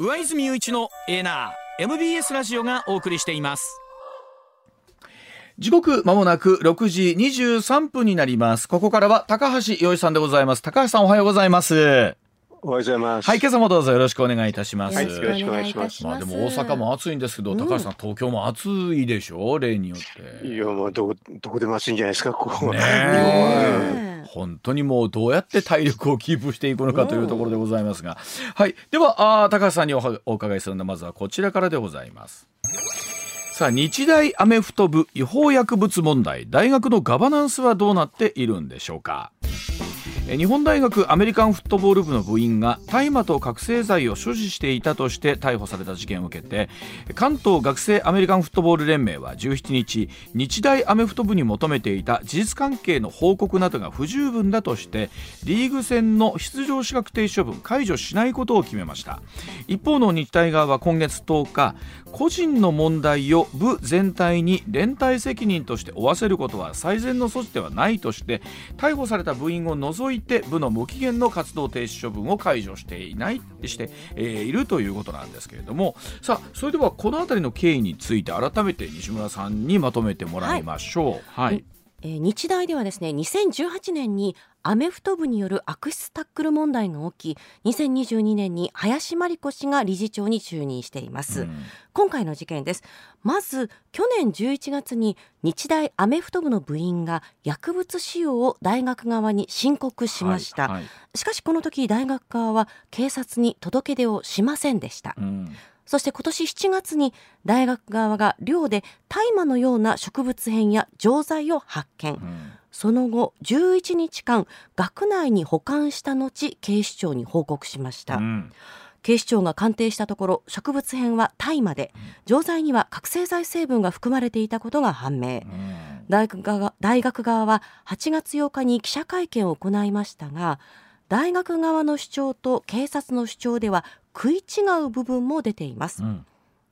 上泉雄一のエナー MBS ラジオがお送りしています。時刻まもなく6時23分になります。ここからは高橋洋一さんでございます。高橋さんおはようございます。おはようございます。はい今朝もどうぞよろしくお願いいたします、はいよろしくお願いします。まあでも大阪も暑いんですけど、高橋さん東京も暑いでしょ例によって。いや、もうどこ、どこでも暑いんじゃないですか、ここは。ね本当にもうどうやって体力をキープしていくのかというところでございますが、はいではあー高橋さんにおはお伺いするのはまずはこちらからでございます。さあ日大アメフト部違法薬物問題。大学のガバナンスはどうなっているんでしょうか。え日本大学アメリカンフットボール部の部員が大麻と覚醒剤を所持していたとして逮捕された事件を受けて関東学生アメリカンフットボール連盟は17日日大アメフト部に求めていた事実関係の報告などが不十分だとしてリーグ戦の出場資格停止処分解除しないことを決めました。一方の日大側は今月10日個人の問題を部全体に連帯責任として負わせることは最善の措置ではないとして逮捕された部員を除いて部の無期限の活動停止処分を解除していないして、えーいるということなんですけれどもさあそれではこの辺りの経緯について改めて西村さんにまとめてもらいましょう。はい、えー日大ではですね2018年にアメフト部による悪質タックル問題が起き2022年に林真理子氏が理事長に就任しています、うん。今回の事件です。まず去年11月に日大アメフト部の部員が薬物使用を大学側に申告しました、はいはい。しかしこの時大学側は警察に届け出をしませんでした、うんそして今年7月に大学側が寮で大麻のような植物片や錠剤を発見、うん。その後11日間学内に保管した後警視庁に報告しました、うん。警視庁が鑑定したところ植物片は大麻で錠剤には覚醒剤成分が含まれていたことが判明。うん。大学側大学側は8月8日に記者会見を行いましたが大学側の主張と警察の主張では食い違う部分も出ています。うん。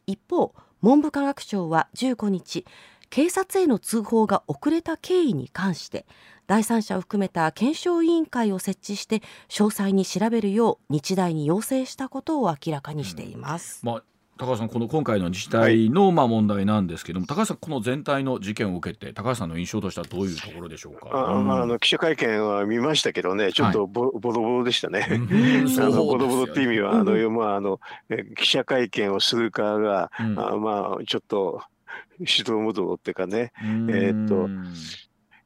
一方文部科学省は15日警察への通報が遅れた経緯に関して第三者を含めた検証委員会を設置して詳細に調べるよう日大に要請したことを明らかにしています。まあ高橋さんこの今回の自治体のまあ問題なんですけども、高橋さんこの全体の事件を受けて高橋さんの印象としてはどういうところでしょうか？あまあ、あの記者会見は見ましたけどね、ちょっとボ,、ボロボロでしたね。うんあのボロボロっていう意味は、あの、まあ、あの、え記者会見をする側が、うん。あまあ、ちょっと、指導無道っていうかね、うん。えーっと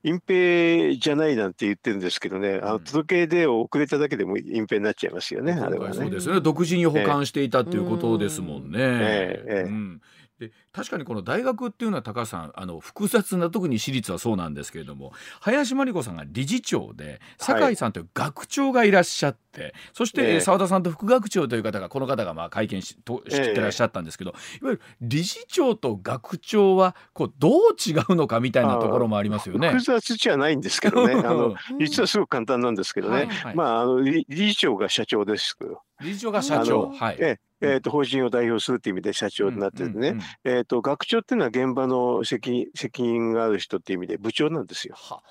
隠蔽じゃないなんて言ってるんですけどね、あうん。の届け出を遅れただけでも隠蔽になっちゃいますよね、あれはね。そうですよね。独自に保管していたっていうことですもんね。ええええ。うんで確かにこの大学っていうのは高橋さんあの複雑な特に私立はそうなんですけれども林真理子さんが理事長で酒井さんという学長がいらっしゃって、そしてええ。澤田さんと副学長という方がこの方がまあ会見しとええしてらっしゃったんですけど、いわゆる理事長と学長はこうどう違うのかみたいなところもありますよね。複雑じゃないんですけどね、あのうん 実はすごく簡単なんですけどね、はいはい。まあ、あの理理事長が社長です。けど、理事長が社長、はい。えええーと法人を代表するという意味で社長になっててね、うんうんうん。えー、と学長っていうのは現場の責任責任がある人っていう意味で部長なんですよ。は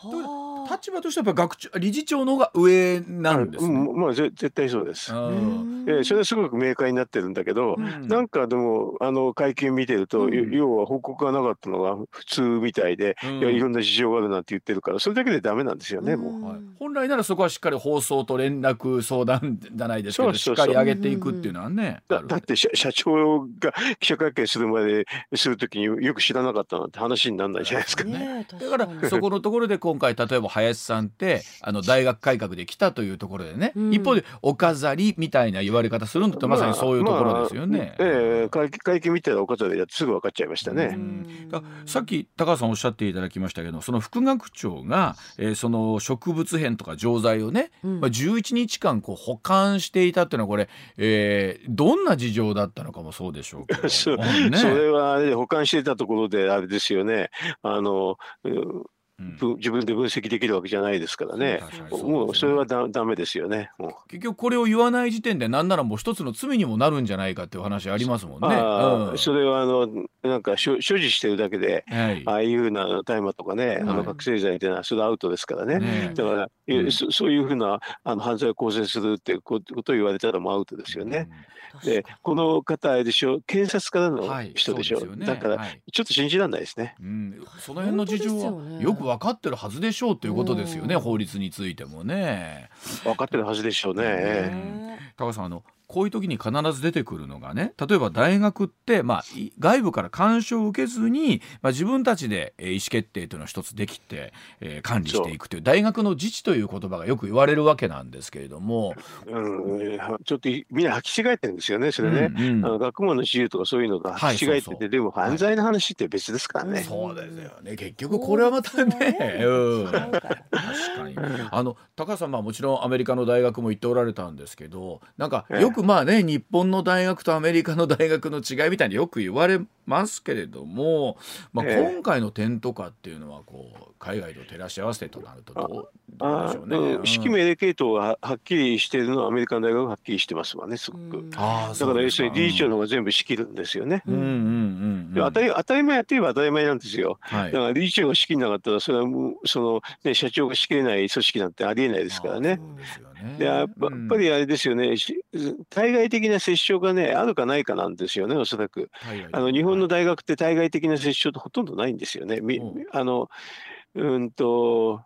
立場としてはやっぱ学長理事長の方が上なんですね。うんまあ、ぜ絶対そうです。えーそれはすごく明快になってるんだけど、うん。なんかでもあの会見見てると、うん。要要は報告がなかったのが普通みたいで、うん。いやいろんな事情があるなんて言ってるからそれだけでダメなんですよね、もう。はい、本来ならそこはしっかり放送と連絡相談じゃないですけどそうそうそう。しっかり上げていくっていうのはね。だだって社社長が記者会見するまでするときによく知らなかったなんて話にならないじゃないですか。ねえだから そこのところで今回例えば林さんってあの大学改革で来たというところでね、うん一方でお飾りみたいな言われ方するのってまさにそういうところですよね。まあええ会会見見たらお飾りだってすぐ分かっちゃいましたね。さっき高橋さんおっしゃっていただきましたけどその副学長が、えーその植物片とか錠剤をね、うんまあ、11日間こう保管していたっていうののはこれ、えー、どんな事情だったのかもそうでしょうけど そうねそれは保管してたところであれですよね。あの、うん自分で分析できるわけじゃないですからね。うねもうそれはだダメですよね。結局これを言わない時点でなんならもう一つの罪にもなるんじゃないかっていう話ありますもんね。うんそれはあのなんか所所持してるだけで、はい。ああいうふうな大麻とかね、あはい。の覚醒剤っていうのはそれはアウトですからね。ねだから、えうん。そそういうふうなあの犯罪を構成するっていうことを言われたらもうアウトですよね。でこの方あれでしょ検察からのはい人でしょ、そうすよね。だからはい。ちょっと信じられないですね。うん、その辺の事情はよく分かってるはずでしょうっていうことですよね、うん。法律についてもね。分かってるはずでしょうね。ええ。ね高橋さんあのこういう時に必ず出てくるのがね例えば大学って、まあ、い外部から干渉を受けずに、まあ、自分たちでえー意思決定というのを一つできて、えー管理していくという大学の自治という言葉がよく言われるわけなんですけれども。うん、ちょっとみんな履き違えてるんですよね、それね。うんうん。あの学問の自由とかそういうのがはい履き違えてて、そうそう。でも犯罪の話って別ですからね。そうですよね。結局これはまたね、うん、確かに。あの高橋さんまあもちろんアメリカの大学も行っておられたんですけどなんかええ。よくまあね日本の大学とアメリカの大学の違いみたいによく言われますけれども、まあ、ええ今回の点とかっていうのはこう海外と照らし合わせてとなるとどうどうあでしょうね。指揮命令系統がはっきりしているのはアメリカの大学がはっきりしてますわね、すごく。だから要するに理事長のう方が全部仕切るんですよね。んうんうんうんで当たり当たり前やって言えば当たり前なんですよ。はいだから理事長が仕切んなかったら、それはもうその、ね、社長が仕切れない組織なんてありえないですからね。そうですよね。でやっぱやっぱりあれですよね、し対外的な接触がね、あるかないかなんですよね、おそらく。あの日本の大学って対外的な接触ってほとんどないんですよね。あのうんと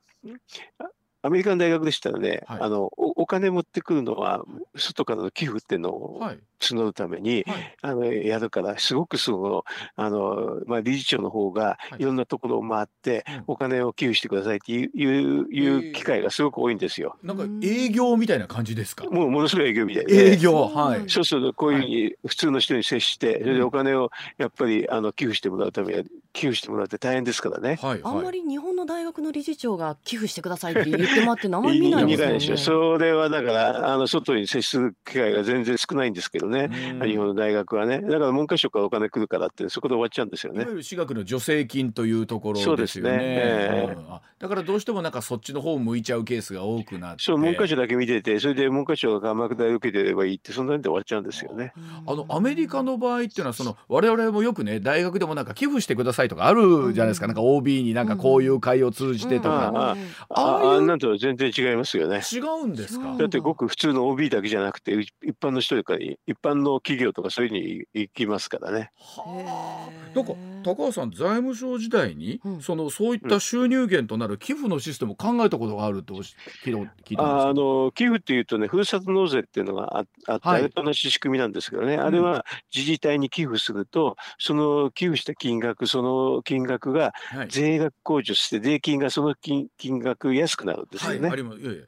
あアメリカの大学でしたらね、はい。あのおお金持ってくるのは外からの寄付っていうのをはい募るために、はいあのやるからすごくそのあの、まあ、理事長の方がはいいろんなところを回って、うんお金を寄付してくださいっていういういう機会がすごく多いんですよ。なんか営業みたいな感じですか？もうものすごい営業みたいで。営業はい。そうするとこういうふうに普通の人に接して、それでお金をやっぱりあの寄付してもらうためには寄付してもらうって大変ですからね。はいあんまはい。り日本の大学の理事長が寄付してくださいって言ってもらってるのあんまり見ない。ですよね。それはだからあの外に接する機会が全然少ないんですけどね。うん日本の大学はね。だから文科省からお金来るからってそこで終わっちゃうんですよねいわ。ゆる私学の助成金というところそうでよね。ねええうんあだからどうしてもなんかそっちの方を向いちゃうケースが多くなって。そう文科省だけ見てて、それで文科省が鎌倉で受けてればいいってそんなんで終わっちゃうんですよね。あのアメリカの場合っていうのはその我々もよくね大学でもなんか寄付してくださいとかあるじゃないですか、なんか OB になんかこういう会を通じてとか、ああああいうああんなんとは全然違いますよね。違うんですか？だってごく普通の OB だけじゃなくて一般の人とか一般の企業とかそういうのに行きますからね。はあ。なんか高橋さん財務省時代に、うん。そのそういった収入源となる寄付のシステムを考えたことがあるっておし聞いたんですああの寄付っていうとね、ふるさと納税っていうのがああって、はい。あれと同じ仕組みなんですけどね、あれは自治体に寄付すると、その寄付した金額、その金額がはい、税額控除して、税金がその金金額安くなるんですはい、よね。あります。いやいや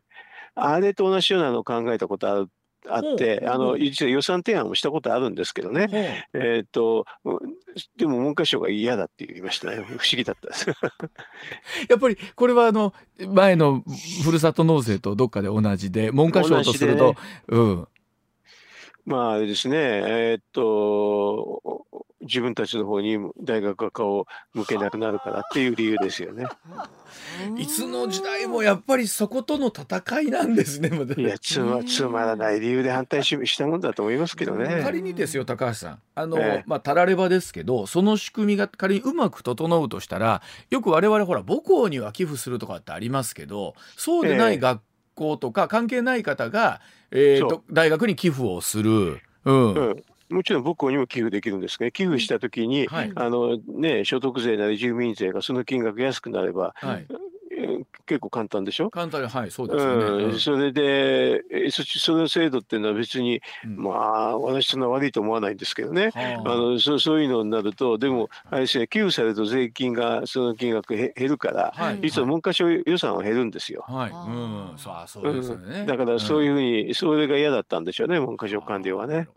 あれと同じようなのを考えたことあるあって、あの実は予算提案もしたことあるんですけどね、えーっと、うんでも文科省が嫌だって言いましたね、不思議だったです。やっぱりこれはあの前のふるさと納税とどっかで同じで文科省とすると、うん。まああれですね、えーっと、自分たちの方に大学が顔を向けなくなるからっていう理由ですよね。いつの時代もやっぱりそことの戦いなんですね。いや、つまつまらない理由で反対ししたもんだと思いますけどね。仮にですよ高橋さんあの、ええまあたらればですけどその仕組みが仮にうまく整うとしたらよく我々ほら母校には寄付するとかってありますけどそうでなええい学校とか関係ない方が、えー大学に寄付をする。うんうんもちろん母校にも寄付できるんですけど、寄付したときに、はい。あのね、所得税なり住民税がその金額安くなれば、はい、えー結構簡単でしょ？簡単にはいそうですよね。うん、それで、えそっちその制度っていうのは別に、うん。まあ、私そんな悪いと思わないんですけどね。はあ。のそうそういうのになると、でも、あれですね、寄付されると税金が、その金額へ減るから、はい。実は文科省予算は減るんですよ。はい、あうーん、そうあそうですよね。だからそういうふうに、それが嫌だったんでしょうね、文科省官僚はね。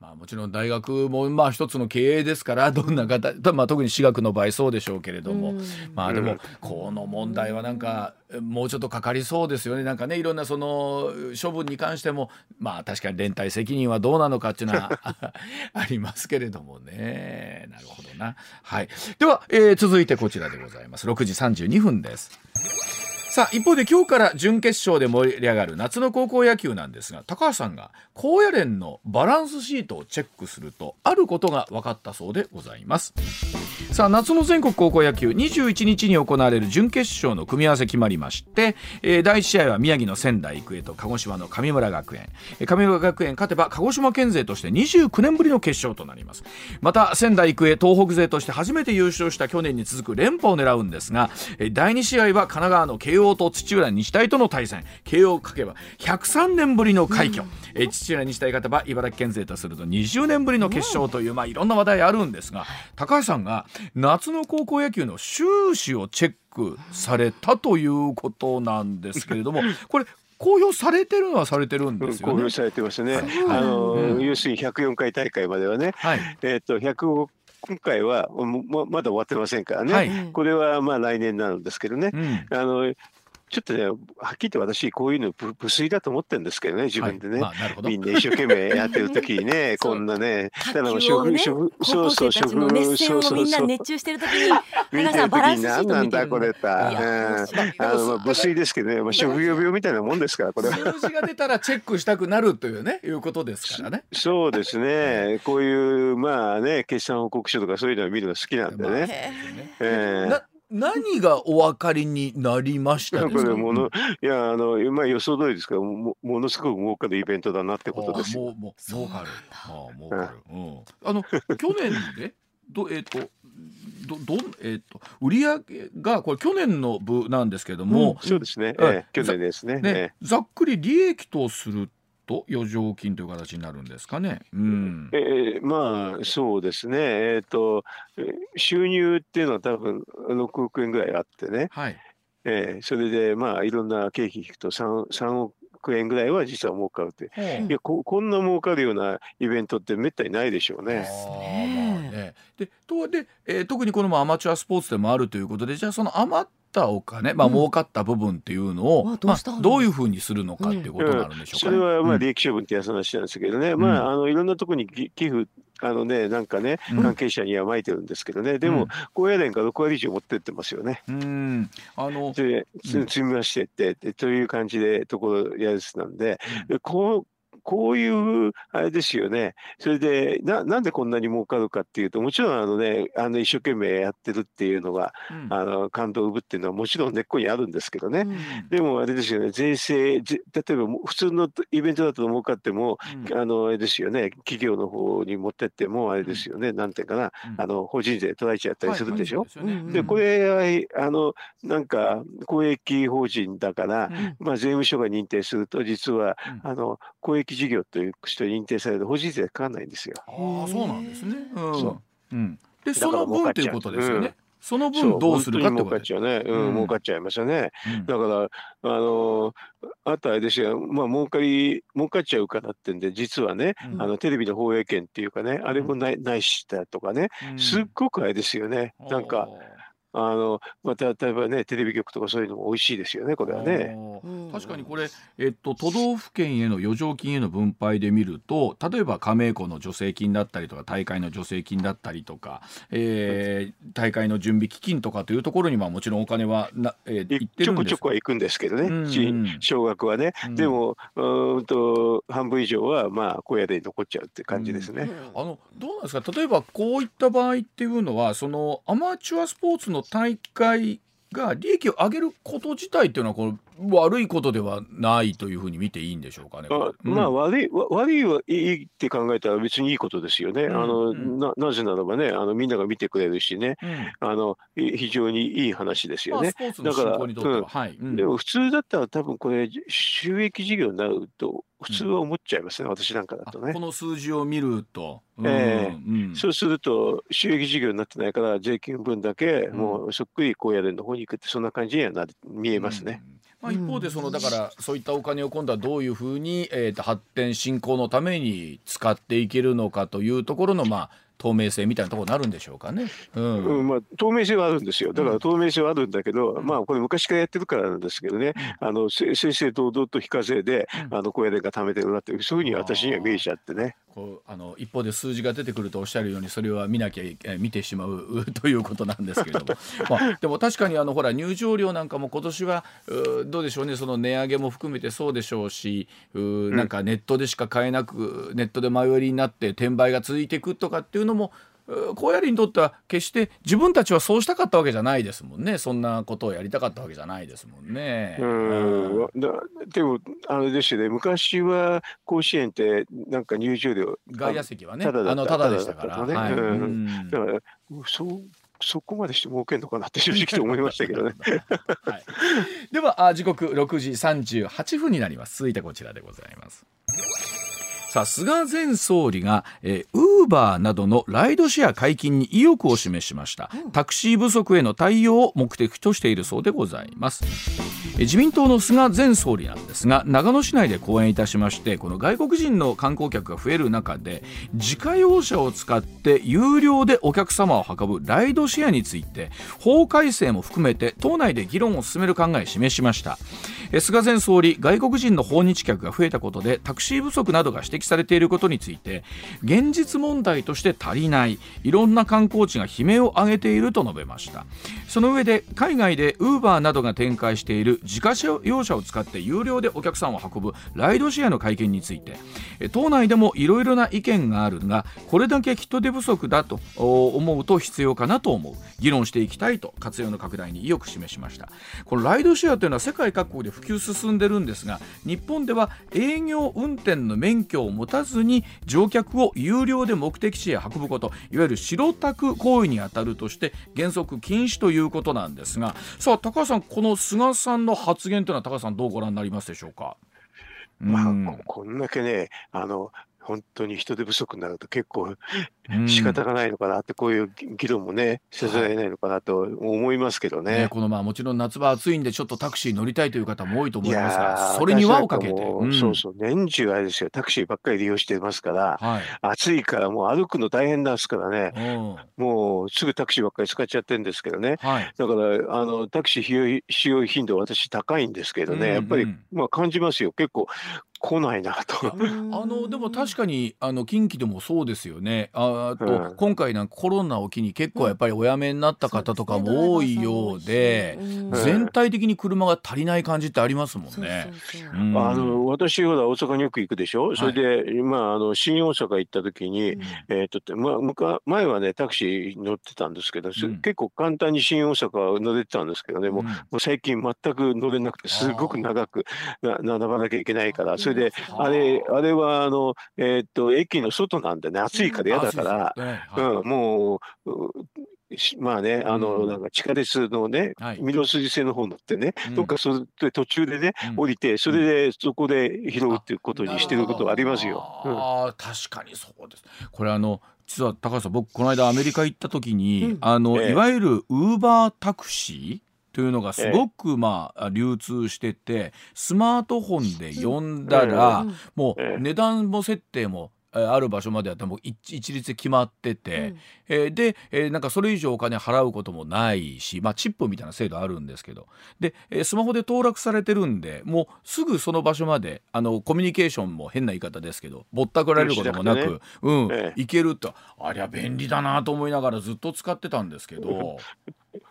まあ、もちろん大学もまあ一つの経営ですから どんな方、まあ、特に私学の場合そうでしょうけれども、まあでもこの問題はなんかもうちょっとかかりそうですよね。なんかねいろんなその処分に関してもまあ確かに連帯責任はどうなのかっていうのは ありますけれどもね。なるほどな。はい、では、えー、続いてこちらでございます。6時32分です。さあ一方で今日から準決勝で盛り上がる夏の高校野球なんですが高橋さんが高野連のバランスシートをチェックするとあることが分かったそうでございます。さあ夏の全国高校野球21日に行われる準決勝の組み合わせ決まりまして、えー、第1試合は宮城の仙台育英と鹿児島の神村学園。神村学園勝てば鹿児島県勢として29年ぶりの決勝となります。また仙台育英東北勢として初めて優勝した去年に続く連覇を狙うんですが第2試合は神奈川の慶慶応と土浦日大との対戦。慶応かけば103年ぶりの快挙、うん、え土浦日大勝てば茨城県勢とすると20年ぶりの決勝という、まあ、いろんな話題あるんですが高橋さんが夏の高校野球の収支をチェックされたということなんですけれども これ公表されてるのはされてるんですよ、ね、公表されてますね。あの、うん、要するに104回大会まではね、はい、えっ、と105今回はままだ終わってませんからね、はい、これはまあ来年なんですけどね、うん、あのちょっとね、はっきり言って私、こういうの無粋だと思ってるんですけどね、自分でね。はいまあ、みんな一生懸命やってる時にね、こんなね、ただの食、ね、食、そうそう、食、そうそう。みんな熱中してる時に、皆さんバランスシートなんだこれた。あの、無粋ですけどね、まあ、職業病みたいなもんですから、これは。数字が出たらチェックしたくなるというね、いうことですからね。そうですね。こういう、まあね、決算報告書とかそういうのを見るの好きなんでね。ええ何がお分かりになりましたですか、ものいやあの、まあ、予想通りですけどもものすごく儲かるイベントだなってことですよ。もう儲かる。あ儲かる。うん、あの 去年でどえっ、ー、とどどえっ、ー、と売上がこれ去年の部なんですけども、うん、そうですね、えー、去年ですねね、ざっくり利益とすると余剰金という形になるんですかね。うん、えー、まあそうですね。えっ、ー、と収入っていうのは多分6億円ぐらいあってね。はい。えー、それでまあいろんな経費引くと 3, 3億円ぐらいは実は儲かるって、うん、いやここんな儲かるようなイベントってめったにないでしょうね。ねでとで、えー、特にこのアマチュアスポーツでもあるということでじゃあその余ったお金、まあ儲かった部分っていうのを、まあ、どういうふうにするのかっていうことになるんでしょうか、ね、それはまあ利益処分ってやつ話なんですけどね、まああのいろんなところに寄付あのね、なんかね、関係者にはまいてるんですけどね、うん、でも、高野連が6割以上持ってってますよね。うん、あので積み増してって、という感じで、ところやつなんで、うん、こうこういう、あれですよね。それで、な、なんでこんなに儲かるかっていうと、もちろんあのね、あの一生懸命やってるっていうのが、うん、あの、感動を生むっていうのはもちろん根っこにあるんですけどね。うん、でもあれですよね、税制、例えば普通のイベントだと儲かっても、うん、あの、あれですよね、企業の方に持ってっても、あれですよね、なんていうかな、あの、法人税取られちゃったりするでしょ？はい、で、これは、あの、なんか、公益法人だから、まあ、税務署が認定すると、実は、あの、公益事業という人に認定される法人税かかんないんですよ。ああ、そうなんですね。うん。そううん、で、その分ということですよね。その分どうするかってことですね。うん、儲かっちゃいましたね。だから、あのあとあれですよ、まあ、儲かり、儲かっちゃうからってんで、実はね、あの、テレビの放映権っていうかね、あれもない、ないしだとかね、すっごくあれですよね。なんか、あのまた例えばねテレビ局とかそういうのも美味しいですよねこれはね。確かにこれ、えっと、都道府県への余剰金への分配で見ると例えば加盟校の助成金だったりとか大会の助成金だったりとか、えー、大会の準備基金とかというところにはもちろんお金はな、えー、行ってるんですちょこちょこは行くんですけどね、うんうん、少額はね、うん、でもうんと半分以上はまあ小屋で残っちゃうって感じですね。うん、あのどうなんですか？例えばこういった場合っていうのはそのアマチュアスポーツの大会が利益を上げること自体っていうのはこれ悪いことではないというふうに見ていいんでしょうかね。あうん、まあ悪い悪いはいいって考えたら別にいいことですよね。うん、あの、うん、ななぜならばねあのみんなが見てくれるしね、あの非常にいい話ですよね。だから、は。い、でも普通だったら多分これ収益事業になると普通は思っちゃいますね、うん、私なんかだとね。この数字を見ると。えー、うん、そうすると収益事業になってないから税金分だけもうそっくり高野連の方に行くってそんな感じにはな見えますね。まあ、一方でそのだからそういったお金を今度はどういうふうに、えー、と発展振興のために使っていけるのかというところのまあ透明性みたいなところになるんでしょうかね。うん、うん、まあ透明性はあるんですよ。だから透明性はあるんだけど、うん、まあこれ昔からやってるからなんですけどね、うん、あの正々堂々と非課税で、あの小屋でが貯めてるなっていうそういうふうに私には見えちゃってね。こうあの一方で数字が出てくるとおっしゃるようにそれは見なきゃ見てしまう ということなんですけれども、まあ、でも確かにあのほら入場料なんかも今年はどうでしょうねその値上げも含めてそうでしょうしうなんかネットでしか買えなくネットで前売りになって転売が続いていくとかっていうのも高野林にとっては決して自分たちはそうしたかったわけじゃないですもんねそんなことをやりたかったわけじゃないですもんね。うんでもあれですね昔は甲子園ってなんか入場料外野席はねただあのただでしたから。ねはい、うん、だからそうそこまでして儲けんのかなって正直と思いましたけどね。はい、では時刻6時38分になります。続いてこちらでございます。さあ菅前総理が、えー、ウーバーなどのライドシェア解禁に意欲を示しました。タクシー不足への対応を目的としているそうでございます。自民党の菅前総理なんですが長野市内で講演いたしましてこの外国人の観光客が増える中で自家用車を使って有料でお客様を運ぶライドシェアについて法改正も含めて党内で議論を進める考えを示しました。菅前総理外国人の訪日客が増えたことでタクシー不足などが指摘されていることについて現実問題として足りないいろんな観光地が悲鳴を上げていると述べました。その上で海外でウーバーなどが展開している自家用車を使って有料でお客さんを運ぶライドシェアの会見について党内でもいろいろな意見があるがこれだけ人手不足だと思うと必要かなと思う。議論していきたいと活用の拡大に意欲示しました。このライドシェアというのは世界各国で普及進んでるんですが日本では営業運転の免許を持たずに乗客を有料で目的地へ運ぶこといわゆる白タク行為にあたるとして原則禁止ということなんですがさあ高橋さんこの菅さんの発言というのは高橋さんどうご覧になりますでしょうか？まあ、こんだけねあの本当に人手不足になると結構仕方がないのかなって、こういう議論もね、せざるを得ないのかなと思いますけどね。ねこのまあもちろん夏場暑いんで、ちょっとタクシー乗りたいという方も多いと思いますが、それに輪をかけて、うん、そうそう、年中あれですよ、タクシーばっかり利用してますから、はい、暑いからもう歩くの大変なんですからね、もうすぐタクシーばっかり使っちゃってるんですけどね、はい、だからあのタクシー使用頻度、私、高いんですけどね、やっぱり、まあ、感じますよ、結構、来ないなと。あのでも確かにあの近畿でもそうですよね。あと、うん、今回なんかコロナを機に結構やっぱりお辞めになった方とかも多いようで、全体的に車が足りない感じってありますもんね。あの私ほら大阪によく行くでしょ？それで、はい、まああの新大阪行った時に、うん、えっ、とまあ前はねタクシー乗ってたんですけど、うん、結構簡単に新大阪乗れてたんですけどね、もう,、もう最近全く乗れなくてすごく長く並ばなきゃいけないから。それで、あれ、あれは、あの、えー、っと、駅の外なんでね、暑いから嫌だから、うん、もう、まあね、あの、なんか地下鉄のね、御堂筋線の方乗ってね、どっかそれ途中でね、降りて、それでそこで拾うっていうことにしてることはありますよ。ああ、確かにそうです。これあの、実は高橋さん、僕この間アメリカ行った時に、あの、いわゆるウーバータクシーというのがすごくまあ流通しててスマートフォンで呼んだらもう値段も設定もある場所までやったらもう一律決まってて、うん、えー、で、えー、なんかそれ以上お金払うこともないし、まあ、チップみたいな制度あるんですけど。で、えー、スマホで登録されてるんでもうすぐその場所まであのコミュニケーションも変な言い方ですけどぼったくられることもなく、ね、うん、ええ、行けると。ありゃ便利だなと思いながらずっと使ってたんですけど。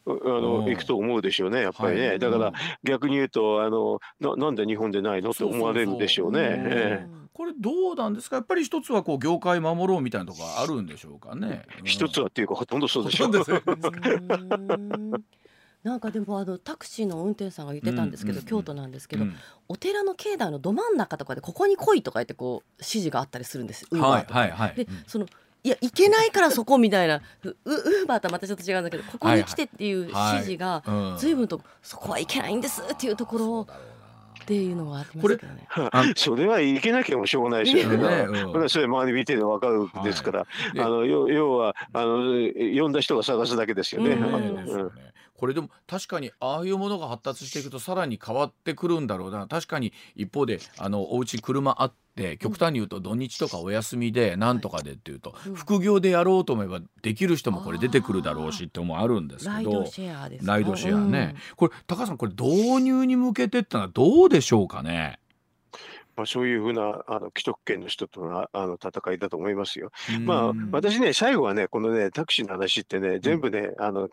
あの行くと思うでしょうね、やっぱりね、はい、だから逆に言うとあのな、なんで日本でないの？って思われるでしょうね。これどうなんですか？やっぱり一つはこう業界守ろうみたいなところあるんでしょうかね。一つはっていうかほとんどそうでしょ。う。なんかでもあのタクシーの運転手さんが言ってたんですけど、京都なんですけど、お寺の境内のど真ん中とかでここに来いとか言ってこう指示があったりするんですはい。はい。はい、でそのいや行けないからそこみたいな。ウーバーとはまたちょっと違うんだけどここに来てっていう指示が随分とそこはいけないんですっていうところを。っていうのはありますけどね。それはいけなきゃもしょうがないですよね。これはそれ周り見てでわかるんですから、あの要要はあの呼んだ人が探すだけですよね。これでも確かにああいうものが発達していくとさらに変わってくるんだろうな。確かに一方であのお家車あって極端に言うと土日とかお休みでなんとかでっていうと、副業でやろうと思えばできる人もこれ出てくるだろうしってもあるんですけどライドシェアですライドシェアね、これ高橋さんこれ導入に向けてってのはどうでしょうかね？まあ、そういうふうなあの既得権の人とのあの戦いだと思いますよ。まあ、私ね、最後はね、このね、タクシーの話ってね、全部ね、あの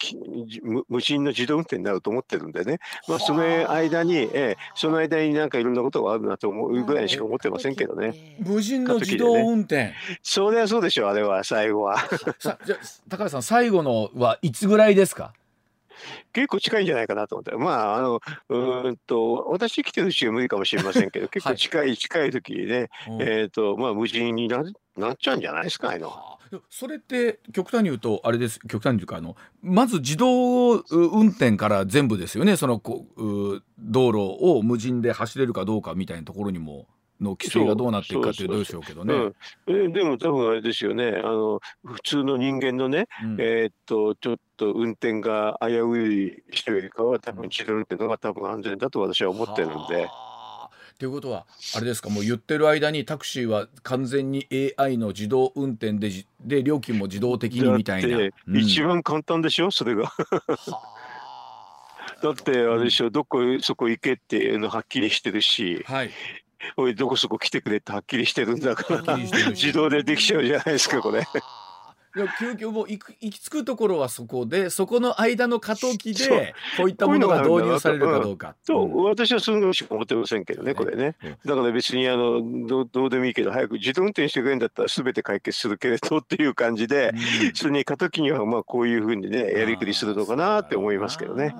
無人の自動運転になると思ってるんでね、まあ、その間に、ええ、その間になんかいろんなことがあるなと思うぐらいしか思ってませんけどね。無人の自動運転。ね、そりゃそうでしょう、あれは、最後は。さじゃ高橋さん、最後のはいつぐらいですか？結構近いんじゃないかなと思って、まあ、あの、うんと、私生きてるうちは無理かもしれませんけど、結構近い、はい、近い時にね、えっ、ー、と、まあ、無人にななっちゃうんじゃないですか、あの。それって極端に言うとあれです。極端に言うかあのまず自動運転から全部ですよね。そのこう道路を無人で走れるかどうかみたいなところにもの規制がどうなっていくかっていうどうでしょうけどね。うん、でも多分あれですよね。あの普通の人間のね、うん、えー、っとちょっと運転が危うい人よりかは多分自動運転の方が多分安全だと私は思ってるんで。ということはあれですか？もう言ってる間にタクシーは完全に AI の自動運転でで料金も自動的にみたいな。うん、一番簡単でしょ？それが。だってあれでしょ、どこそこ行けっていうのはっきりしてるし、はい、おいどこそこ来てくれってはっきりしてるんだから自動でできちゃうじゃないですかこれ。いや究極も行く行き着くところはそこでそこの間の過渡期でこういったものが導入されるかどうか。と、う。ん、私はそのしか思ってませんけどねこれね。だから別にあのどどうでもいいけど早く自動運転してくれるんだったら全て解決するけれどっていう感じで、うん、それに過渡期にはまあこういうふうにねやりくりするのかなって思いますけどね。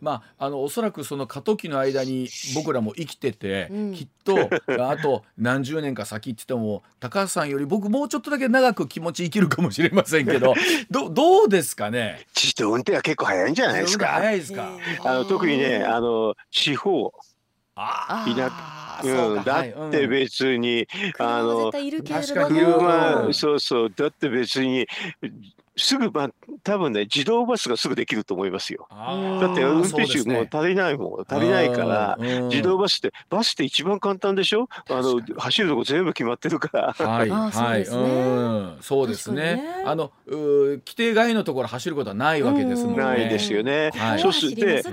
まああのおそらくその過渡期の間に僕らも生きてて、うん、きっとあと何十年か先って言っても高橋さんより僕もうちょっとだけ長く気持ち生きるかもしれませんけど。どどうですかね？自動運転は結構早いんじゃないですか？早いですか？あの特にねあの地方。田うん、だって別に、あの確かに。車そうそう。だって別にすぐ、まあ、多分ね、自動バスがすぐできると思いますよ。だって運転手も足りないもん、足りないから、自動バスって、バスって一番簡単でしょ？あの走るとこ全部決まってるから。はい、はい、うん、そうですね。あの、規定外のところ走ることはないわけですもんね。ないですよね。そうすると、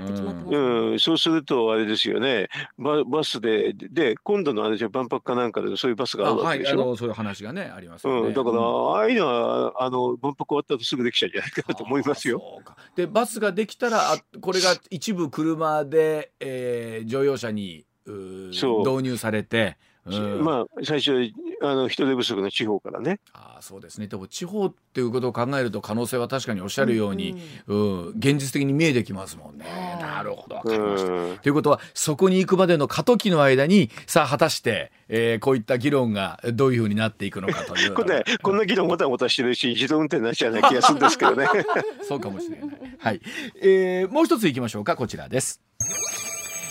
うん、そうするとあれですよね。ババスで、で、今度のあれじゃ万博かなんかでそういうバスがあるわけでしょ？そういう話がね、ありますうん、だから、ああいうのは、あの、万博終わったとすぐできちゃうんじゃないかなと思いますよ。でバスができたらこれが一部車で、えー、乗用車に導入されて。うん、まあ最初あの人手不足の地方からね。あそうですねでも地方っていうことを考えると可能性は確かにおっしゃるように、うん、うん、現実的に見えてきますもんね。なるほど分かりました。うん、ということはそこに行くまでの過渡期の間にさあ果たして、えー、こういった議論がどういうふうになっていくのかという これ、ね、こんな議論もたもたしてるし自動運転になっちゃうような気がするんですけどね。そうかもしれない。はい、えー、もう一ついきましょうかこちらです。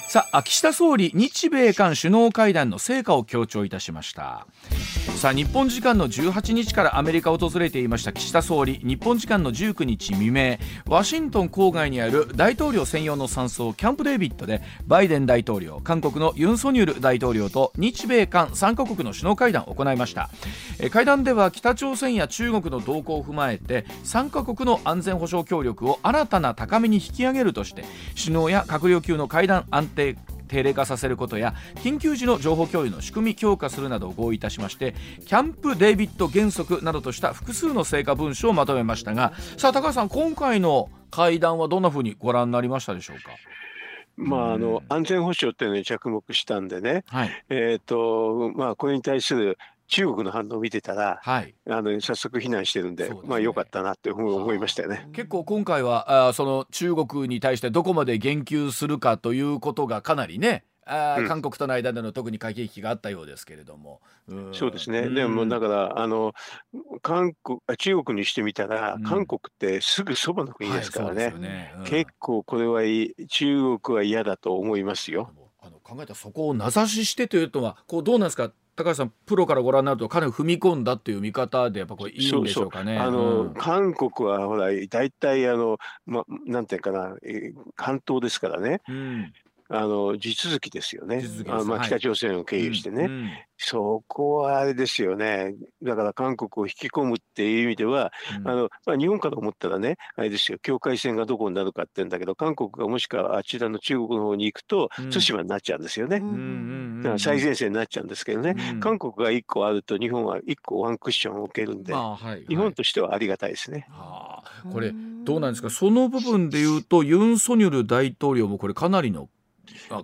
さあ岸田総理日米韓首脳会談の成果を強調いたしました。さあ日本時間の18日からアメリカを訪れていました岸田総理。日本時間の19日未明ワシントン郊外にある大統領専用の山荘キャンプデービッドでバイデン大統領韓国のユン・ソニョル大統領と日米韓3カ国の首脳会談を行いました。会談では北朝鮮や中国の動向を踏まえて3カ国の安全保障協力を新たな高みに引き上げるとして首脳や閣僚級の会談安定定例化させることや緊急時の情報共有の仕組み強化するなどを合意いたしましてキャンプ・デイビッド原則などとした複数の成果文書をまとめましたがさあ高橋さん今回の会談はどんなふうにご覧になりましたでしょうか？まあ、あの安全保障っていうのに着目したんでね、はい、えーとまあ、これに対する中国の反応を見てたら、はい、あの早速非難してるんで、でね、まあ良かったなって思いましたよね。結構今回はあその中国に対してどこまで言及するかということがかなりね。あ、うん、韓国との間での特に駆け引きがあったようですけれども。うん、そうですね。でもだからあの韓国中国にしてみたら、うん、韓国ってすぐそばの国ですからね。はい、ね結構これはいい中国は嫌だと思いますよ。あの考えたらそこを名指ししてというとはこうどうなんですか？高橋さんプロからご覧になるとかなり踏み込んだっていう見方でやっぱこれいいんでしょうかね。そうそう。あの、うん、韓国はほら大体あの、ま、なんていうかな関東ですからね、うん、あの地続きですよね。あまあ、北朝鮮を経由してね、はいうんうん、そこはあれですよね。だから韓国を引き込むっていう意味では、うん、あのまあ、日本から思ったらね、あれですよ、境界線がどこになるかって言うんだけど、韓国がもしくはあちらの中国の方に行くと、対馬になっちゃうんですよね。だから最前線になっちゃうんですけどね、うん、韓国が1個あると、日本は1個ワンクッションを受けるんで、はいはい、日本としてはありがたいですね。はあ、これ、どうなんですか、その部分でいうと、ユン・ソニョル大統領もこれ、かなりのあ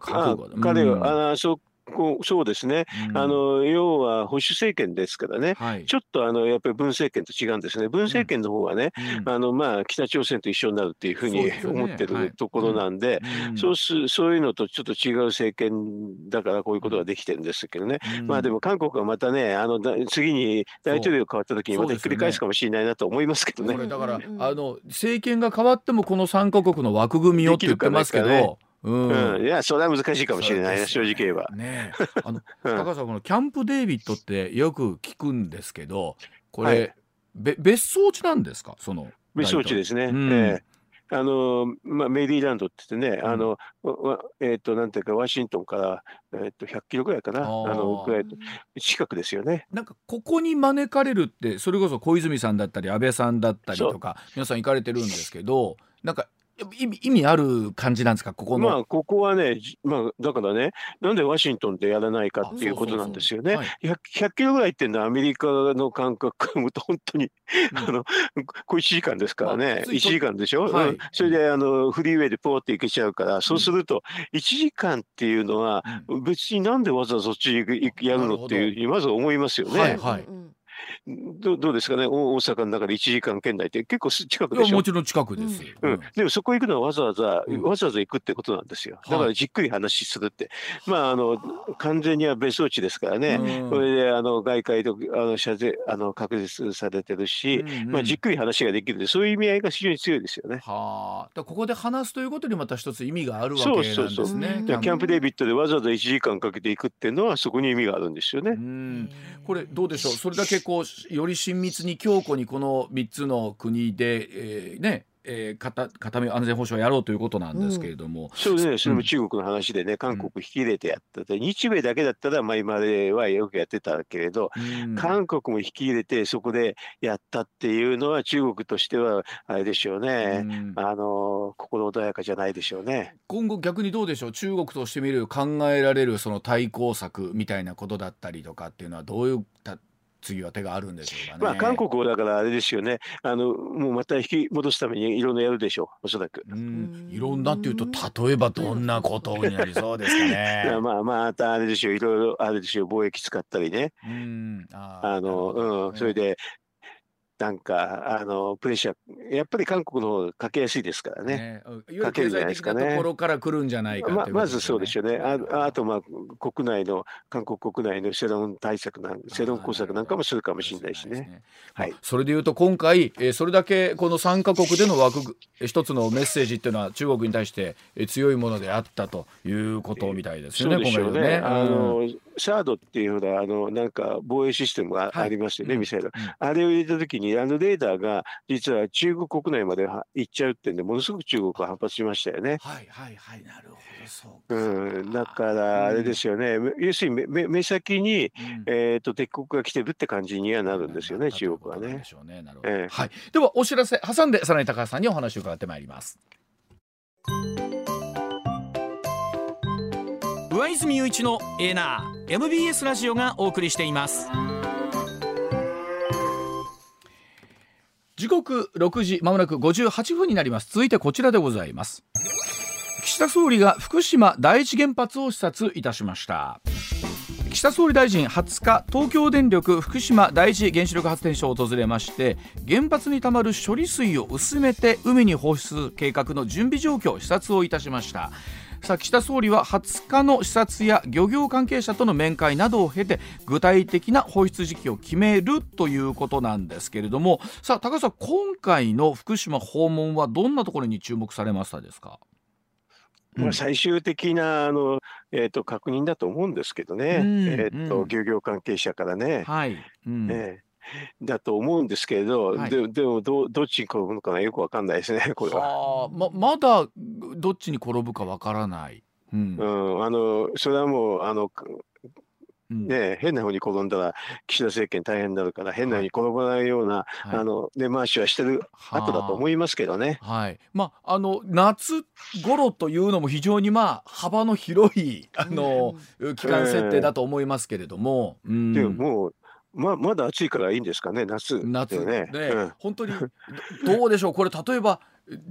彼は、あそこうそうですね、うん、あの要は保守政権ですからね、はい、ちょっとあのやっぱり文政権と違うんですね、文政権の方はね、うん、あのまあ、北朝鮮と一緒になるっていうふうに思ってる、ところなんで、そうすそういうのとちょっと違う政権だからこういうことができてるんですけどね、まあでも韓国はまたね、あの次に大統領変わった時にまた繰り返すかもしれないなと思いますけどね。ねだからあの政権が変わってもこの3か国の枠組みをって言ってますけど。うん、うん、いやそれは難しいかもしれないな、正直言えば。ね あの、高橋さんこのキャンプデービッドってよく聞くんですけどこれ、はい、べ別荘地なんですか？その別荘地ですね。うん、えーあのまあ、メリーランドって言ってね、うん、あのえっ、ー、となんていうかワシントンから、えー、と100キロぐらいかな？あのぐらい近くですよね。なんかここに招かれるってそれこそ小泉さんだったり安倍さんだったりとか皆さん行かれてるんですけどなんか意味意味ある感じなんですか？ここの。まあここはね、まあ、だからねなんでワシントンでやらないかっていうことなんですよね。100, 100キロぐらいってのはアメリカの感覚をと本当に、うん、あのこう1時間ですからね、1時間でしょ、はい、うん、それであのフリーウェイでポーって行けちゃうからそうすると1時間っていうのは別になん。でわざわざそっちやるのっていうふうにまず思いますよね。はい、はいどどうですかね、大阪の中で1時間圏内って結構近くでしょ？もちろん近くです、うん、でもそこ行くのはわざわざ、うん、わざわざ行くってことなんですよ。だからじっくり話するって、まああの完全には別荘地ですからね、うん、これであの外界とあの謝罪あの確実されてるし、うんうん、まあじっくり話ができるそういう意味合いが非常に強いですよね。はあ、ここで話すということにまた一つ意味があるわけなんですね。そうそうそう。キャンプデービッドでわざわざ1時間かけていくっていうのはそこに意味があるんですよね。これどうでしょう？それだけこうより親密に強固にこの3つの国で、えー、ねえー、固固め安全保障やろうということなんですけれども、うん、そうですね。それも中国の話でね、うん、韓国引き入れてやったて、日米だけだったら、まあ、今まではよくやってたけれど、うん、韓国も引き入れてそこでやったっていうのは中国としてはあれでしょうね、あの心穏やかじゃないでしょうね。今後逆にどうでしょう？中国としてみる考えられるその対抗策みたいなことだったりとかっていうのはどういう次は手があるんでしょうかね。まあ韓国だからあれですよね。あのもうまた引き戻すためにいろんなやるでしょう。おそらく。うん。いろんなっていうと例えばどんなことになりそうですかね。まあまたあれでしょう。いろいろあれでしょう。貿易使ったりね。うん。ああのうん。それでなんかあのプレッシャーやっぱり韓国の方がかけやすいですからね。ねかけるじゃないですかね。ところから来るんじゃないか、ね、ままずそうでしょうね。ああとまあ国内の韓国国内の世論対策なん世論工作なんかもするかもしれないしね。ねはい。それでいうと今回、えー、それだけこの3か国での枠一つのメッセージっていうのは中国に対して強いものであったということみたいですよね。そうでしょうね。あのサードっていうようなあのなんか防衛システムがありますよね、はい、ミサイル、うん、あれを入れたときに、あのレーダーが実は中国国内まで行っちゃうってんで、ものすごく中国は反発しましたよね。はいはいはい、なるほど、そううん、だからあれですよね、うん、要するに目目先に、うん、えーと、敵国が来てるって感じにはなるんですよね、中国はね。でね。えー、はい、ではお知らせ挟んで、さらに高橋さんにお話を伺ってまいります。上泉雄一のエナー MBS ラジオがお送りしています時刻6時まもなく58分になります。続いてこちらでございます。岸田総理が福島第一原発を視察いたしました。岸田総理大臣20日東京電力福島第一原子力発電所を訪れまして原発にたまる処理水を薄めて海に放出計画の準備状況を視察をいたしました。さあ岸田総理は20日の視察や漁業関係者との面会などを経て具体的な放出時期を決めるということなんですけれどもさあ高橋さん今回の福島訪問はどんなところに注目されましたですか？まあ、最終的なあの、えーと、確認だと思うんですけどね、うん、えーと、うん、漁業関係者からね。はい。うん。えー、だと思うんですけれど、はい、ででもどどっちに転ぶのかなよくわかんないですね これは。ままだどっちに転ぶかわからない。うん、うん、あのそれはもうあのね、変なふうに転んだら岸田政権大変になるから変なふうに転ばないような、はい、あの根回しはしてる後だと思いますけどね。はい、まああの夏頃というのも非常にまあ幅の広いあの、期間設定だと思いますけれども。うん、でももうままだ暑いからいいんですかね夏夏ね、ねうん、本当に どうでしょう？これ例えば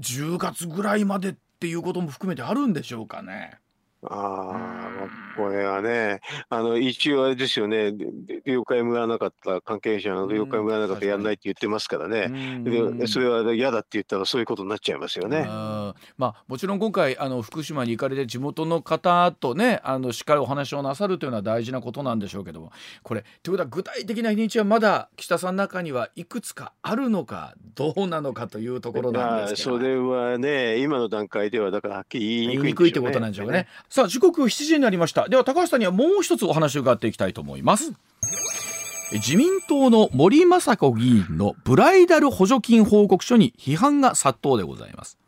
10月ぐらいまでっていうことも含めてあるんでしょうかね。ああ、これはね、あの、一応あれですよね、了解もらわなかった、関係者の了解もらわなかったらやんないって言ってますからね、でそれは嫌だって言ったらそういうことになっちゃいますよね。まあ、もちろん今回、あの、福島に行かれて地元の方とね、あの、しっかりお話をなさるというのは大事なことなんでしょうけども、これ、ということは具体的な日にちはまだ岸田さんの中にはいくつかあるのか、どうなのかというところなんですけど、それはね、今の段階ではだからはっきり言いにくい、ね、言いにくいってことなんでしょうかね。さあ時刻7時になりました。では高橋さんにはもう一つお話を伺っていきたいと思います、自民党の森雅子議員のブライダル補助金報告書に批判が殺到でございます。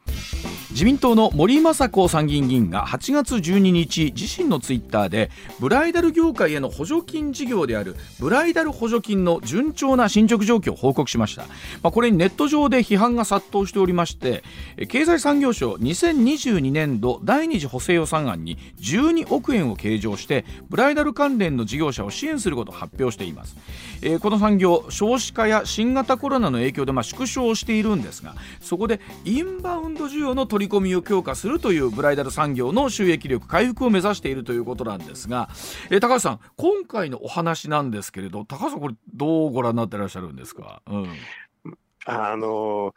自民党の森雅子参議院議員が8月12日自身のツイッターでブライダル業界への補助金事業であるブライダル補助金の順調な進捗状況を報告しました、まあ、これにネット上で批判が殺到しておりまして経済産業省2022年度第2次補正予算案に12億円を計上してブライダル関連の事業者を支援することを発表しています、えー、この産業少子化や新型コロナの影響でまあ縮小しているんですがそこでインバウンド需要の取りり込みを強化するというブライダル産業の収益力回復を目指しているということなんですが、えー、高橋さん今回のお話なんですけれど高橋さんこれどうご覧になってらっしゃるんですか、うん、あの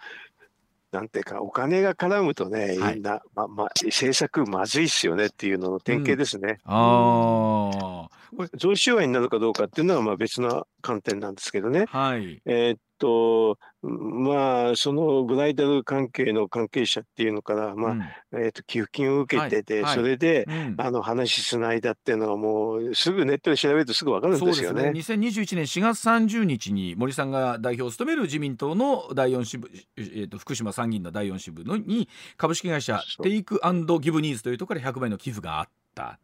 なんていうか、お金が絡むとね、はい、なまま、政策まずいっすよねっていうのの典型ですね。うん、ああ。これ、贈収賄になるかどうかっていうのはまあ別の観点なんですけどね。はい。えー、っと、まあ、そのブライダル関係の関係者っていうのから、まあ、うん、えっ、ー、と、寄付金を受けてて、はい、それで、うん、あの、話しつないだっていうのはもう、すぐネットで調べるとすぐわかるんですよね。そうですね。2021年4月30日に森さんが代表を務める自民党の第4支部、えー、と福島参議院の第4支部のに、株式会社テイクギブニーズというところから100倍の寄付があった。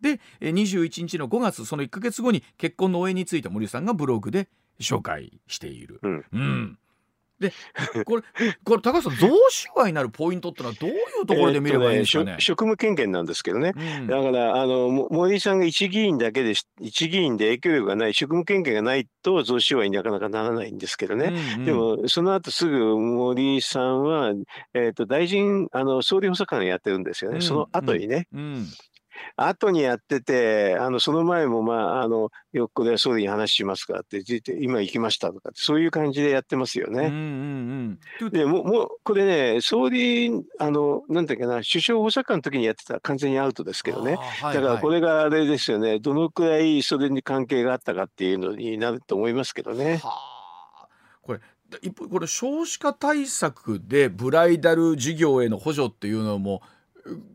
で21日の5月その1か月後に結婚の応援について森さんがブログで紹介している。うん、うん。でこれこれ高橋さん贈収賄になるポイントってのはどういうところで見ればいいんですかね？えー、ね職務権限なんですけどね、うん、だからあの森さんが一議員だけで一議員で影響力がない職務権限がないと贈収賄になかなかならないんですけどね、うんうん、でもその後すぐ森さんは、えーと、大臣あの総理補佐官やってるんですよね、うん、その後にね。うん後にやってて、あの、その前も、まあ、あの、よくで総理に話しますか？って、今行きましたとかそういう感じでやってますよね。うんうんうん、でももう、これね、総理、あの、なんだっけな、首相補佐官の時にやってたら完全にアウトですけどね。はいはい、だからこれがあれですよね、どのくらいそれに関係があったかっていうのになると思いますけどね。はあ、これ一方これ少子化対策でブライダル事業への補助っていうのも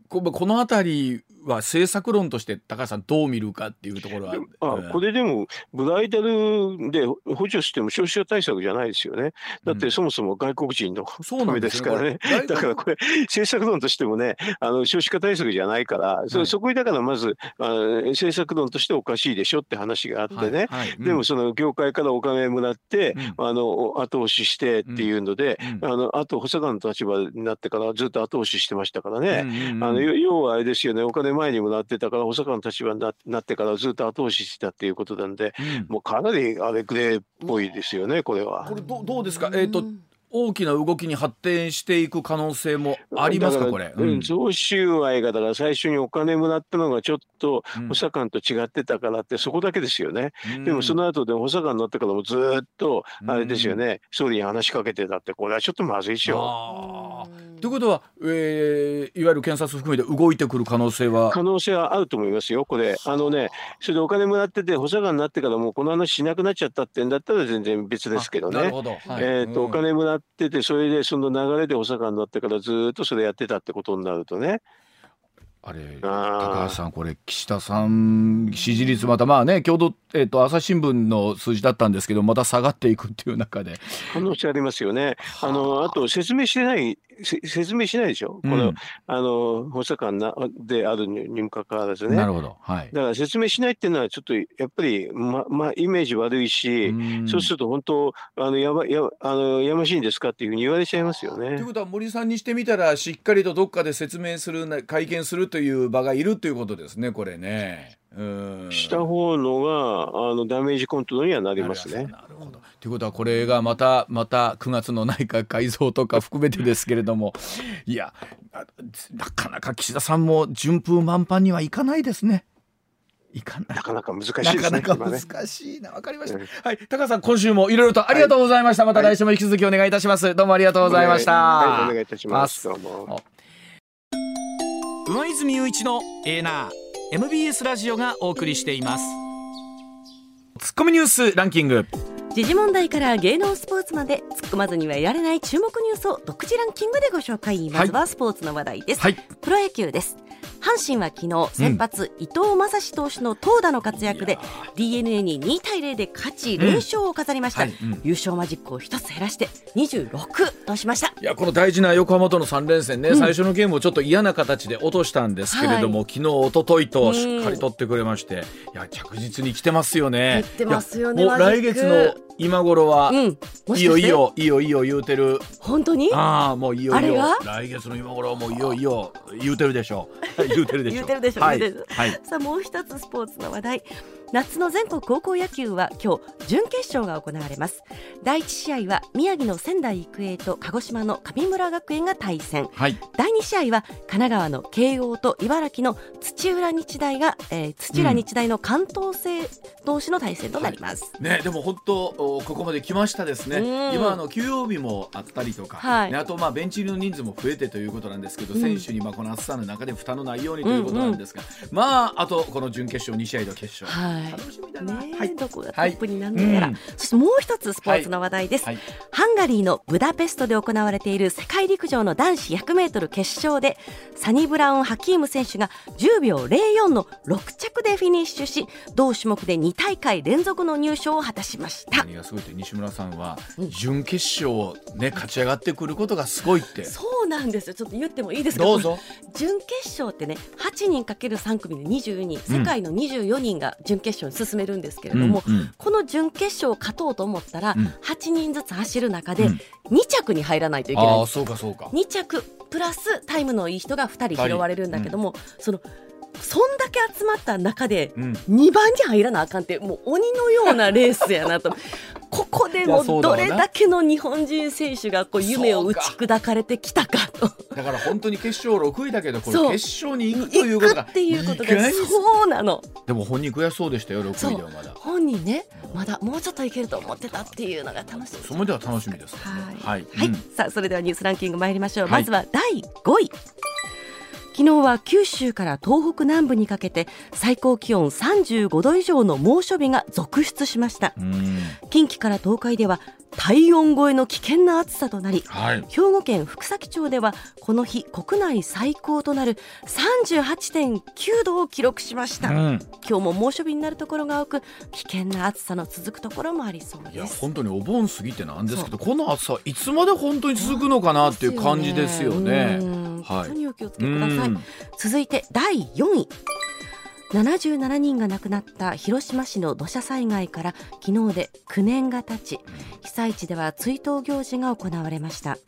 この辺りは政策論として高橋さんどう見るかっていうところは。あ、これでもブライダルで補助しても消費者対策じゃないですよね。だってそもそも外国人のためですからね。ねだからこれ政策論としてもね、あの少子化対策じゃないから、はい、そそこにだからまずあ政策論としておかしいでしょって話があってね。はいはいうん、でもその業界からお金もらって、うん、あの後押ししてっていうので、うん、あのあと補佐官の立場になってからずっと後押ししてましたからね。うんうんうん、あの要はあれですよね、お金前にもらってたから、補佐官の立場になってからずっと後押ししたっていうことなんで、うん、もうかなりあれくれっぽいですよね、これは。これどどうですか、えーと大きな動きに発展していく可能性もありますか？これ、うん、贈収賄がだから最初にお金もらったのがちょっと補佐官と違ってたからって、そこだけですよね、うん、でもその後で補佐官になってからもずっとあれですよね、うん、総理に話しかけてたってこれはちょっとまずいでしょ。ということは、えー、いわゆる検察含めて動いてくる可能性は？可能性はあると思いますよ、これ。あのね、それでお金もらってて、補佐官になってからもうこの話しなくなっちゃったってんだったら全然別ですけどね。えと、お金もらってて、それでその流れで補佐官になってからずっとそれやってたってことになるとね。あれ高橋さんこれ岸田さん支持率またまあね共同、えーと、朝日新聞の数字だったんですけどまた下がっていくっていう中で。可能性ありますよね。あ。のあと説明してない説明しないでしょ、うん、このあの補佐官なであるにもかかわらずね。なるほど、はい、だから説明しないっていうのはちょっとやっぱりままあイメージ悪いし、うそうすると本当あのやばやあのやましいんですかっていうふうに言われちゃいますよね。ということは森さんにしてみたらしっかりとどっかで説明する会見するという場がいるということですね、これね。うんした方のがあのダメージコントロールにはなりますね。なるほどということはこれがまたまた9月の内閣改造とか含めてですけれどもいやなかなか岸田さんも順風満帆にはいかないですね。いかなかなか難しいですね。なかなか難しいな。わ、かりました。はい。高さん、今週もいろいろとありがとうございました。はい、また来週も引き続きお願いいたします。どうもありがとうございました。はい、お願いいたします。どうも。上泉雄一のエーナー MBS ラジオがお送りしています。ツッコミニュースランキング。時事問題から芸能スポーツまで突っ込まずにはいられない注目ニュースを独自ランキングでご紹介。まずはスポーツの話題です、はい、プロ野球です阪神は昨日先発、伊藤将司投手の投打の活躍で d n a に2対0で勝ち連勝を飾りました、うん。はい。うん、優勝マジックを1つ減らして26としました。いやこの大事な横浜との3連戦ね、うん、最初のゲームをちょっと嫌な形で落としたんですけれども、はい、昨日一昨日としっかり取ってくれまして、いや着実に来てますよね。来てますよね。来月の今頃は、うん、いいよいいよいいよいいよ言うてる。本当に？ああもういいよ。いいよ来月の今頃はもういいよいいよ言うてるでしょう。言うてるでしょう。言うてるでしょう、はい、はい、さあもう一つスポーツの話題夏の全国高校野球は今日準決勝が行われます。第1試合は宮城の仙台育英と鹿児島の神村学園が対戦、はい、第2試合は神奈川の慶応と茨城の土浦日大が、えー、土浦日大の関東勢同士の対戦となります、はい、ねでも本当ここまで来ましたですね。今あの休養日もあったりとか、はい、あとまあベンチ入りの人数も増えてということなんですけど、うん、選手にまあこの暑さの中で負担のないようにということなんですが、うんうん、まああとこの準決勝2試合の決勝、はい楽しみだな、ねはい、どこがトップになるのやら、はい、そしてもう一つスポーツの話題です、はい、ハンガリーのブダペストで行われている世界陸上の男子 100m 決勝でサニブラウン・ハキーム選手が10秒04の6着でフィニッシュし同種目で2大会連続の入賞を果たしました。何がすごいって西村さんは、準決勝ね勝ち上がってくることがすごいって。そうなんですよ。ちょっと言ってもいいですか？どうぞ。準決勝ってね8人かける3組で22人世界の24人が準決勝に進めるんですけれども、うんうん、この準決勝を勝とうと思ったら、うん、8人ずつ走る中で2着に入らないといけない、うん、あそうかそうか。2着プラスタイムのいい人が2人拾われるんだけども、そのそんだけ集まった中で2番に入らなあかんってもう鬼のようなレースやなと。ここでもどれだけの日本人選手がこう夢を打ち砕かれてきたかと。だから本当に決勝6位だけどこれ決勝に行くということがっていうことがそうなの。でも本人悔しそうでしたよ6位ではまだ。本人ねまだもうちょっといけると思ってたっていうのが楽しみそれでは楽しみです、ね、はい、はい、うん、さあそれではニュースランキング参りましょう、まずは第5位昨日は九州から東北南部にかけて最高気温35度以上の猛暑日が続出しました。近畿から東海では体温超えの危険な暑さとなり、はい、兵庫県福崎町ではこの日国内最高となる38.9度を記録しました、うん、今日も猛暑日になるところが多く危険な暑さの続くところもありそうです。いや本当にお盆過ぎてなんですけどこの暑さいつまで本当に続くのかなっていう感じですよね。本当にお気をつけください、続いて第4位77人が亡くなった広島市の土砂災害から昨日で9年が経ち被災地では追悼行事が行われました。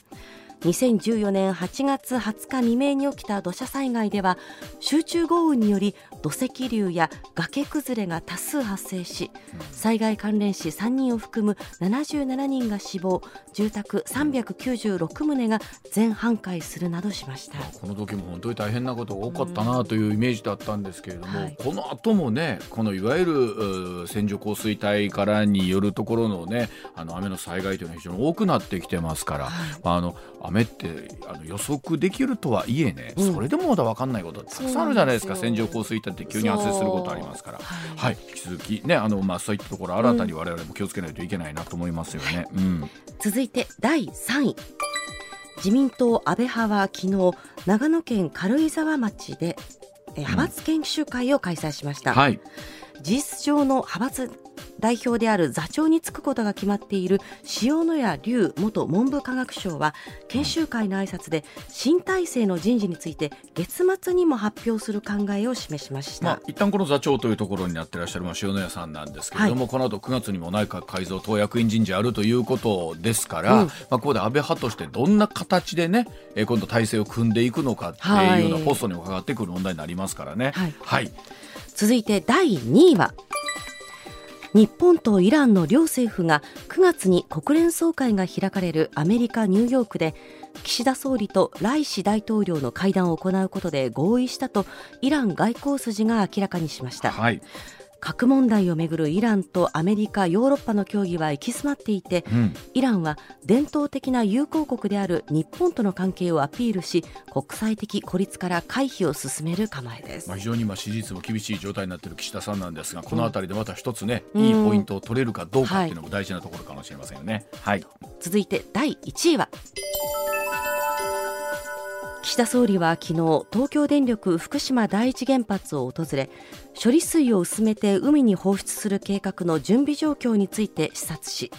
2014年8月20日未明に起きた土砂災害では集中豪雨により土石流や崖崩れが多数発生し災害関連死3人を含む77人が死亡住宅396棟が全半壊するなどしました。この時も本当に大変なことが多かったなというイメージだったんですけれども、はい、この後もねこのいわゆる線状降水帯からによるところのねあの雨の災害というのは非常に多くなってきてますから、はい、あの雨ってあの予測できるとはいえね、うん、それでもまだ分かんないことたくさんあるじゃないですか。線状降水帯って急に発生することありますから、はい、はい、引き続きねあの、まあ、そういったところ新たに我々も気をつけないといけないなと思いますよね。うん、続いて第3位。自民党安倍派は昨日長野県軽井沢町で派閥研修会を開催しました、はい、事実上の派閥代表である座長に就くことが決まっている塩谷隆元文部科学省は研修会の挨拶で新体制の人事について月末にも発表する考えを示しました、まあ、一旦この座長というところになっていらっしゃる、まあ、塩谷さんなんですけれども、はい、この後9月にも内閣改造党役員人事あるということですから、うん、まあ、ここで安倍派としてどんな形でね、え今度体制を組んでいくのかっていうようなポストにもかかってくる問題になりますからね。はい、はい、続いて第2位は日本とイランの両政府が9月に国連総会が開かれるアメリカ・ニューヨークで岸田総理とライシ大統領の会談を行うことで合意したとイラン外交筋が明らかにしました。はい核問題をめぐるイランとアメリカ、ヨーロッパの協議は行き詰まっていて、うん、イランは伝統的な友好国である日本との関係をアピールし国際的孤立から回避を進める構えです、まあ、非常に今支持率も厳しい状態になっている岸田さんなんですがこの辺りでまた一つね、うん、いいポイントを取れるかどうかっていうのも大事なところかもしれませんよね。はい、続いて第1位は岸田総理は昨日東京電力福島第一原発を訪れ処理水を薄めて海に放出する計画の準備状況について視察し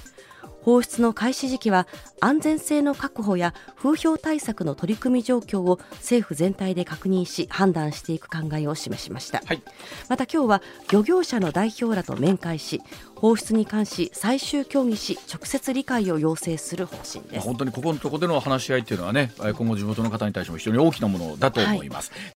放出の開始時期は安全性の確保や風評対策の取り組み状況を政府全体で確認し判断していく考えを示しました、はい、また今日は漁業者の代表らと面会し放出に関し最終協議し直接理解を要請する方針です。本当にここのところでの話し合いっていうのはね今後地元の方に対しても非常に大きなものだと思います、はい